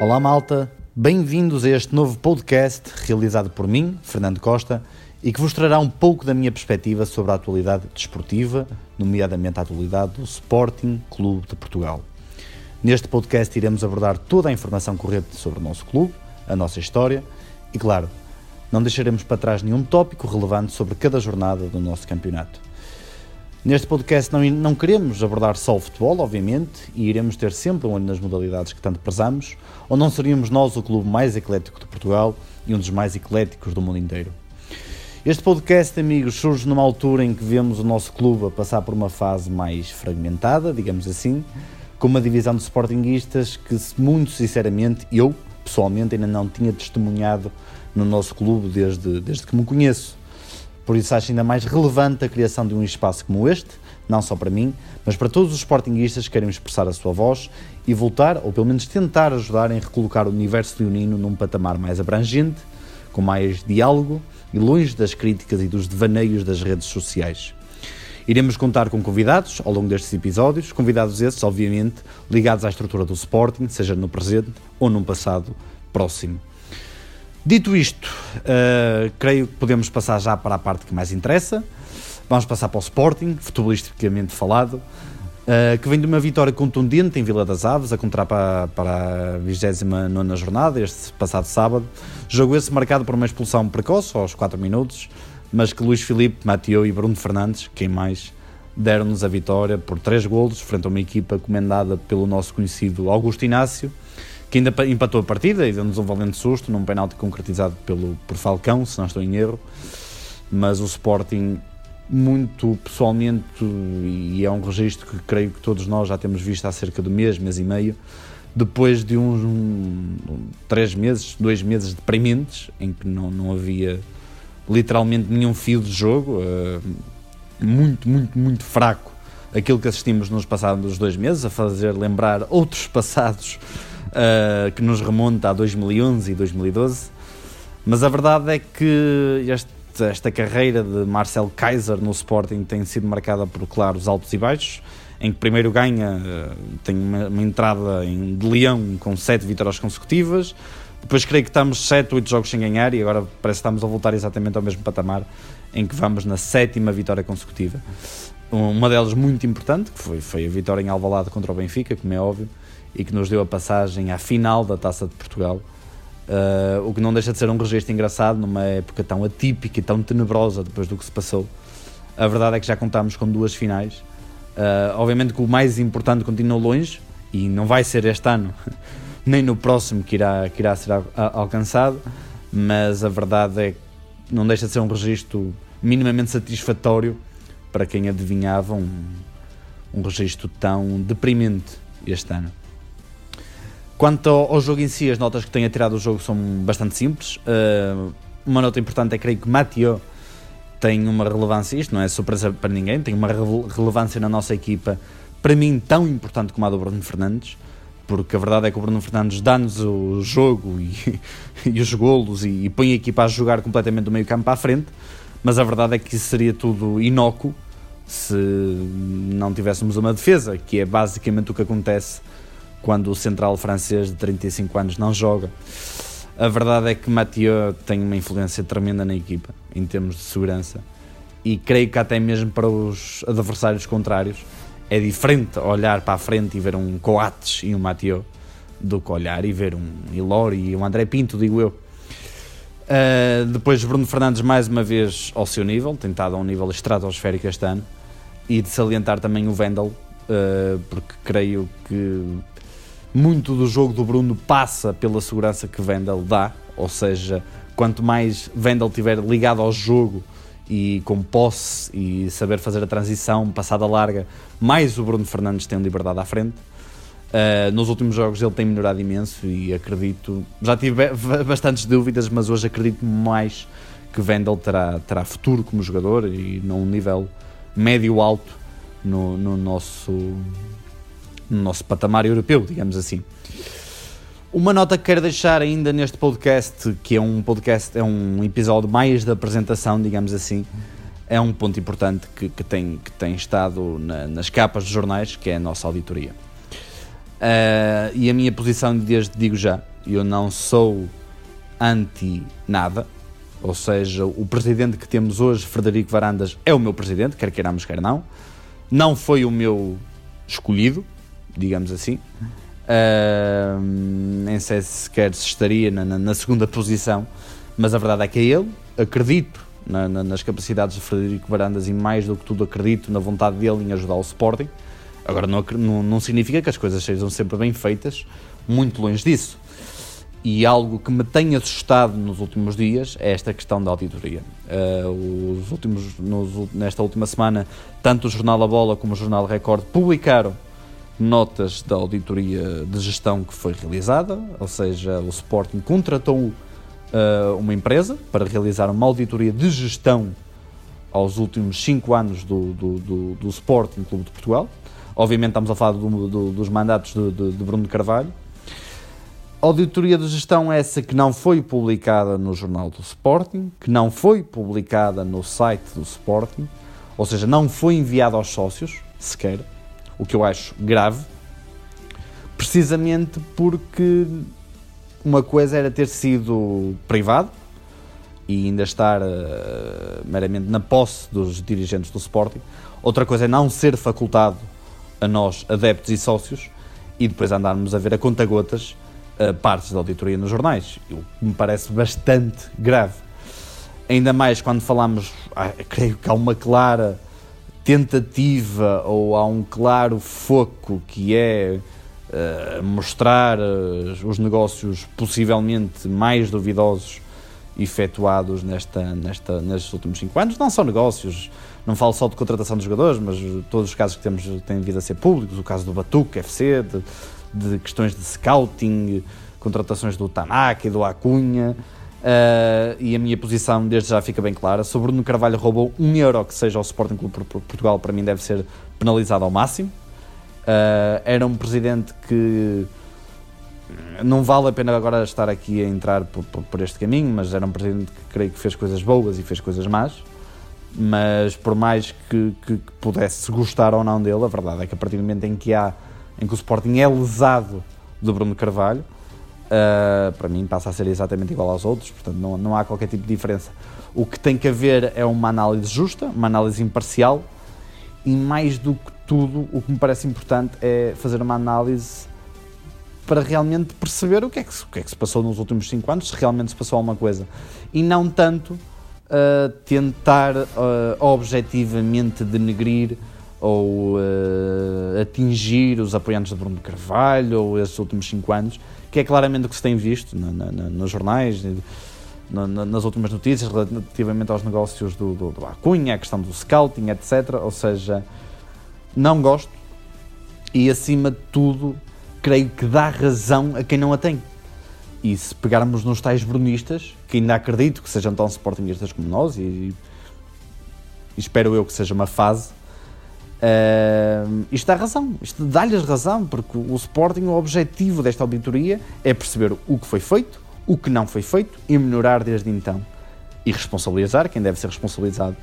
Olá malta, bem-vindos a este novo podcast realizado por mim, Fernando Costa, e que vos trará um pouco da minha perspectiva sobre a atualidade desportiva, nomeadamente a atualidade do Sporting Clube de Portugal. Neste podcast iremos abordar toda a informação corrente sobre o nosso clube, a nossa história e, claro, não deixaremos para trás nenhum tópico relevante sobre cada jornada do nosso campeonato. Neste podcast não, não queremos abordar só o futebol, obviamente, e iremos ter sempre um olho nas modalidades que tanto prezamos, ou não seríamos nós o clube mais eclético de Portugal e um dos mais ecléticos do mundo inteiro. Este podcast, amigos, surge numa altura em que vemos o nosso clube a passar por uma fase mais fragmentada, digamos assim, com uma divisão de sportinguistas que, muito sinceramente, eu, pessoalmente, ainda não tinha testemunhado no nosso clube desde, desde que me conheço. Por isso acho ainda mais relevante a criação de um espaço como este, não só para mim, mas para todos os sportinguistas que querem expressar a sua voz e voltar, ou pelo menos tentar ajudar em recolocar o universo leonino num patamar mais abrangente, com mais diálogo e longe das críticas e dos devaneios das redes sociais. Iremos contar com convidados ao longo destes episódios, convidados esses, obviamente, ligados à estrutura do Sporting, seja no presente ou num passado próximo. Dito isto, uh, creio que podemos passar já para a parte que mais interessa. Vamos passar para o Sporting, futebolisticamente falado, uh, que vem de uma vitória contundente em Vila das Aves, a contar para, para a 29 jornada, este passado sábado. Jogo esse marcado por uma expulsão precoce, aos 4 minutos, mas que Luís Filipe, Mateo e Bruno Fernandes, quem mais, deram-nos a vitória por 3 golos, frente a uma equipa comandada pelo nosso conhecido Augusto Inácio que ainda empatou a partida e deu-nos um valente susto num penalti concretizado pelo, por Falcão, se não estou em erro. Mas o Sporting, muito pessoalmente, e é um registro que creio que todos nós já temos visto há cerca de mês, mês e meio, depois de uns um, três meses, dois meses deprimentes, em que não, não havia literalmente nenhum fio de jogo, uh, muito, muito, muito fraco aquilo que assistimos nos passados dois meses, a fazer lembrar outros passados uh, que nos remonta a 2011 e 2012. Mas a verdade é que este, esta carreira de Marcel Kaiser no Sporting tem sido marcada por claros altos e baixos, em que primeiro ganha, uh, tem uma, uma, entrada em, de leão com 7 vitórias consecutivas, depois creio que estamos 7, 8 jogos sem ganhar e agora parece que estamos a voltar exatamente ao mesmo patamar em que vamos na sétima vitória consecutiva. Uma delas muito importante, que foi, foi a vitória em Alvalade contra o Benfica, como é óbvio, e que nos deu a passagem à final da Taça de Portugal. Uh, o que não deixa de ser um registro engraçado numa época tão atípica e tão tenebrosa depois do que se passou. A verdade é que já contámos com duas finais. Uh, obviamente que o mais importante continua longe e não vai ser este ano, nem no próximo que irá, que irá ser alcançado, mas a verdade é que não deixa de ser um registro minimamente satisfatório para quem adivinhava um, um registro tão deprimente este ano. Quanto ao, jogo em si, as notas que tenho a tirar do jogo são bastante simples. Uh, uma nota importante é creio que Mathieu tem uma relevância, isto não é surpresa para ninguém, tem uma relevância na nossa equipa, para mim tão importante como a do Bruno Fernandes, porque a verdade é que o Bruno Fernandes dá-nos o jogo e, e os golos e, e, põe a equipa a jogar completamente do meio campo para a frente, mas a verdade é que isso seria tudo inócuo se não tivéssemos uma defesa, que é basicamente o que acontece quando o central francês de 35 anos não joga. A verdade é que Mathieu tem uma influência tremenda na equipa, em termos de segurança, e creio que até mesmo para os adversários contrários é diferente olhar para a frente e ver um Coates e um Mathieu do que olhar e ver um Ilori e um André Pinto, digo eu. Uh, depois Bruno Fernandes mais uma vez ao seu nível, tentado a um nível estratosférico este ano, e de salientar também o Vendel, uh, porque creio que muito do jogo do Bruno passa pela segurança que Vendel dá, ou seja, quanto mais Vendel estiver ligado ao jogo e com posse e saber fazer a transição, passada larga, mais o Bruno Fernandes tem liberdade à frente. Uh, nos últimos jogos ele tem melhorado imenso e acredito, já tive bastantes dúvidas, mas hoje acredito mais que Vendel terá, terá futuro como jogador e num nível médio-alto no, no nosso no nosso patamar europeu, digamos assim. Uma nota que quero deixar ainda neste podcast, que é um podcast, é um episódio mais de apresentação, digamos assim, é um ponto importante que, que tem, que tem estado na, nas capas dos jornais, que é a nossa auditoria. Uh, e a minha posição, desde digo já, eu não sou anti nada, ou seja, o presidente que temos hoje, Frederico Varandas, é o meu presidente, quer queiramos, quer não. Não foi o meu escolhido, digamos assim. Uh, nem sei se sequer se estaria na, na, na, segunda posição, mas a verdade é que é ele. Acredito na, nas capacidades de Frederico Varandas e, mais do que tudo, acredito na vontade dele em ajudar o Sporting. Agora, não, não, não significa que as coisas sejam sempre bem feitas, muito longe disso. E algo que me tem assustado nos últimos dias é esta questão da auditoria. Uh, os últimos, nos, nesta última semana, tanto o Jornal A Bola como o Jornal Record publicaram notas da auditoria de gestão que foi realizada, ou seja, o Sporting contratou uh, uma empresa para realizar uma auditoria de gestão aos últimos 5 anos do, do, do, do Sporting Clube de Portugal. Obviamente estamos a falar do, do, dos mandatos de, de, de Bruno Carvalho. Auditoria de gestão essa que não foi publicada no jornal do Sporting, que não foi publicada no site do Sporting, ou seja, não foi enviada aos sócios, sequer, o que eu acho grave, precisamente porque uma coisa era ter sido privado e ainda estar uh, meramente na posse dos dirigentes do Sporting, outra coisa é não ser facultado a nós, adeptos e sócios, e depois andarmos a ver a conta-gotas uh, partes da auditoria nos jornais, o que me parece bastante grave. Ainda mais quando falamos, ah, creio que há uma clara tentativa ou há um claro foco que é uh, mostrar uh, os negócios possivelmente mais duvidosos efetuados nesta, nesta, nestes últimos cinco anos. Não são negócios, não falo só de contratação de jogadores, mas todos os casos que temos têm vindo a ser públicos, o caso do Batuque FC, de, de questões de scouting, contratações do Tanaka e do Acunha. Uh, e a minha posição desde já fica bem clara. Se o Bruno Carvalho roubou um euro que seja ao Sporting Clube Portugal, para mim deve ser penalizado ao máximo. Uh, era um presidente que não vale a pena agora estar aqui a entrar por, por, por, este caminho, mas era um presidente que creio que fez coisas boas e fez coisas más. Mas por mais que, que, que pudesse gostar ou não dele, a verdade é que a partir do momento em que há em que o Sporting é lesado do Bruno Carvalho, uh, para mim passa a ser exatamente igual aos outros, portanto não, não há qualquer tipo de diferença. O que tem que haver é uma análise justa, uma análise imparcial e mais do que tudo, o que me parece importante é fazer uma análise para realmente perceber o que é que, que, é que se passou nos últimos 5 anos, se realmente se passou alguma coisa. E não tanto uh, tentar uh, objetivamente denegrir ou uh, atingir os apoiantes de Bruno Carvalho ou esses últimos cinco anos, que é claramente o que se tem visto nos jornais, na, nas últimas notícias relativamente aos negócios do, do, do Acunha, a questão do scouting, etc. Ou seja, não gosto e acima de tudo creio que dá razão a quem não a tem. E se pegarmos nos tais brunistas, que ainda acredito que sejam tão sportingistas como nós, e, e espero eu que seja uma fase, Uh, isto dá razão, isto dá-lhes razão, porque o Sporting, o objetivo desta auditoria é perceber o que foi feito, o que não foi feito e melhorar desde então. E responsabilizar quem deve ser responsabilizado.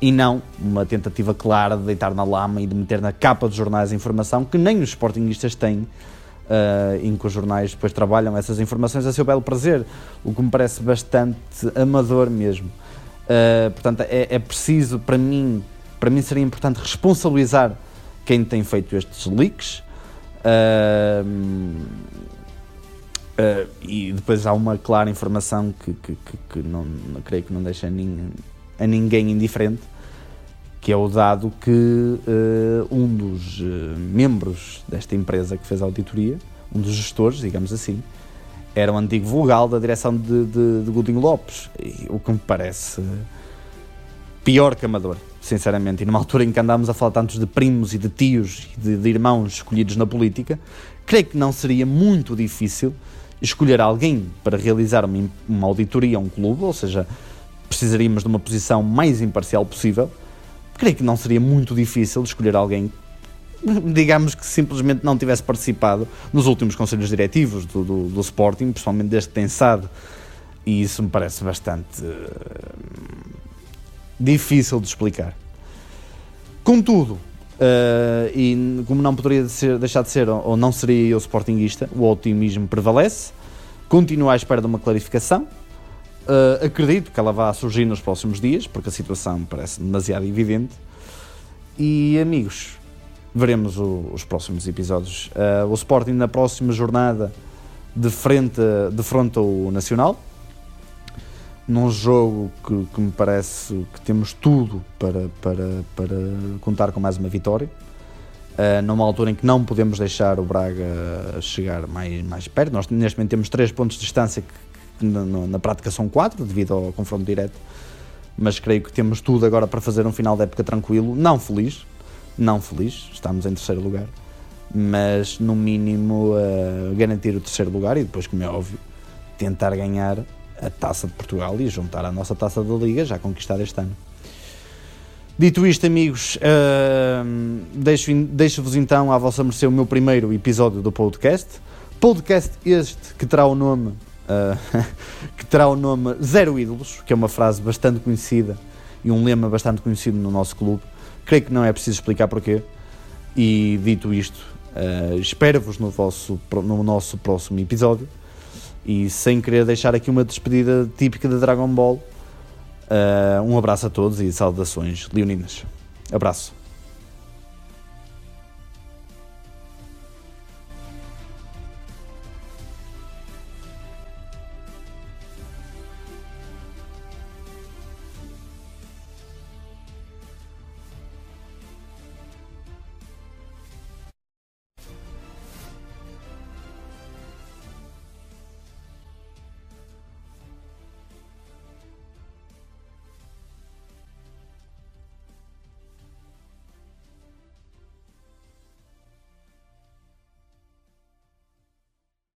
E não uma tentativa clara de deitar na lama e de meter na capa dos jornais a informação que nem os Sportingistas têm, uh, em que os jornais depois trabalham essas informações a seu belo prazer, o que me parece bastante amador mesmo. Uh, portanto, é, é preciso, para mim, para mim seria importante responsabilizar quem tem feito estes leaks. Uh, uh, e depois há uma clara informação que, que, que, que não, não, creio que não deixa ninguém, a ninguém indiferente, que é o dado que uh, um dos membros desta empresa que fez a auditoria, um dos gestores, digamos assim, era o antigo vogal da direção de, de, de Godinho Lopes, o que me parece pior que amador sinceramente, e numa altura em que andámos a falar tantos de primos e de tios e de, de irmãos escolhidos na política, creio que não seria muito difícil escolher alguém para realizar uma, uma auditoria a um clube, ou seja, precisaríamos de uma posição mais imparcial possível. Creio que não seria muito difícil escolher alguém, digamos que simplesmente não tivesse participado nos últimos conselhos diretivos do, do, do Sporting, principalmente tem SAD, e isso me parece bastante uh, difícil de explicar. Contudo, Uh, e como não poderia ser, deixar de ser, ou não seria eu sportinguista, o otimismo prevalece. Continuo à espera de uma clarificação. Uh, acredito que ela vá surgir nos próximos dias, porque a situação parece demasiado evidente. E amigos, veremos o, os próximos episódios. Uh, o Sporting na próxima jornada de frente, de frente ao Nacional, num jogo que, que, me parece que temos tudo para, para, para contar com mais uma vitória. Uh, numa altura em que não podemos deixar o Braga chegar mais, mais perto. Nós neste momento temos 3 pontos de distância que, que na, na, prática são 4 devido ao confronto direto. Mas creio que temos tudo agora para fazer um final de época tranquilo, não feliz, não feliz, estamos em terceiro lugar, mas no mínimo uh, garantir o terceiro lugar e depois, como é óbvio, tentar ganhar a taça de Portugal e juntar a nossa taça da Liga já conquistada este ano. Dito isto, amigos, uh, deixo-vos deixo então à vossa mercê o meu primeiro episódio do podcast. Podcast este que terá o nome uh, que terá o nome Zero Ídolos, que é uma frase bastante conhecida e um lema bastante conhecido no nosso clube. Creio que não é preciso explicar porquê. E dito isto, uh, espero-vos no, no nosso próximo episódio. E sem querer deixar aqui uma despedida típica da Dragon Ball, uh, um abraço a todos e saudações leoninas. Abraço.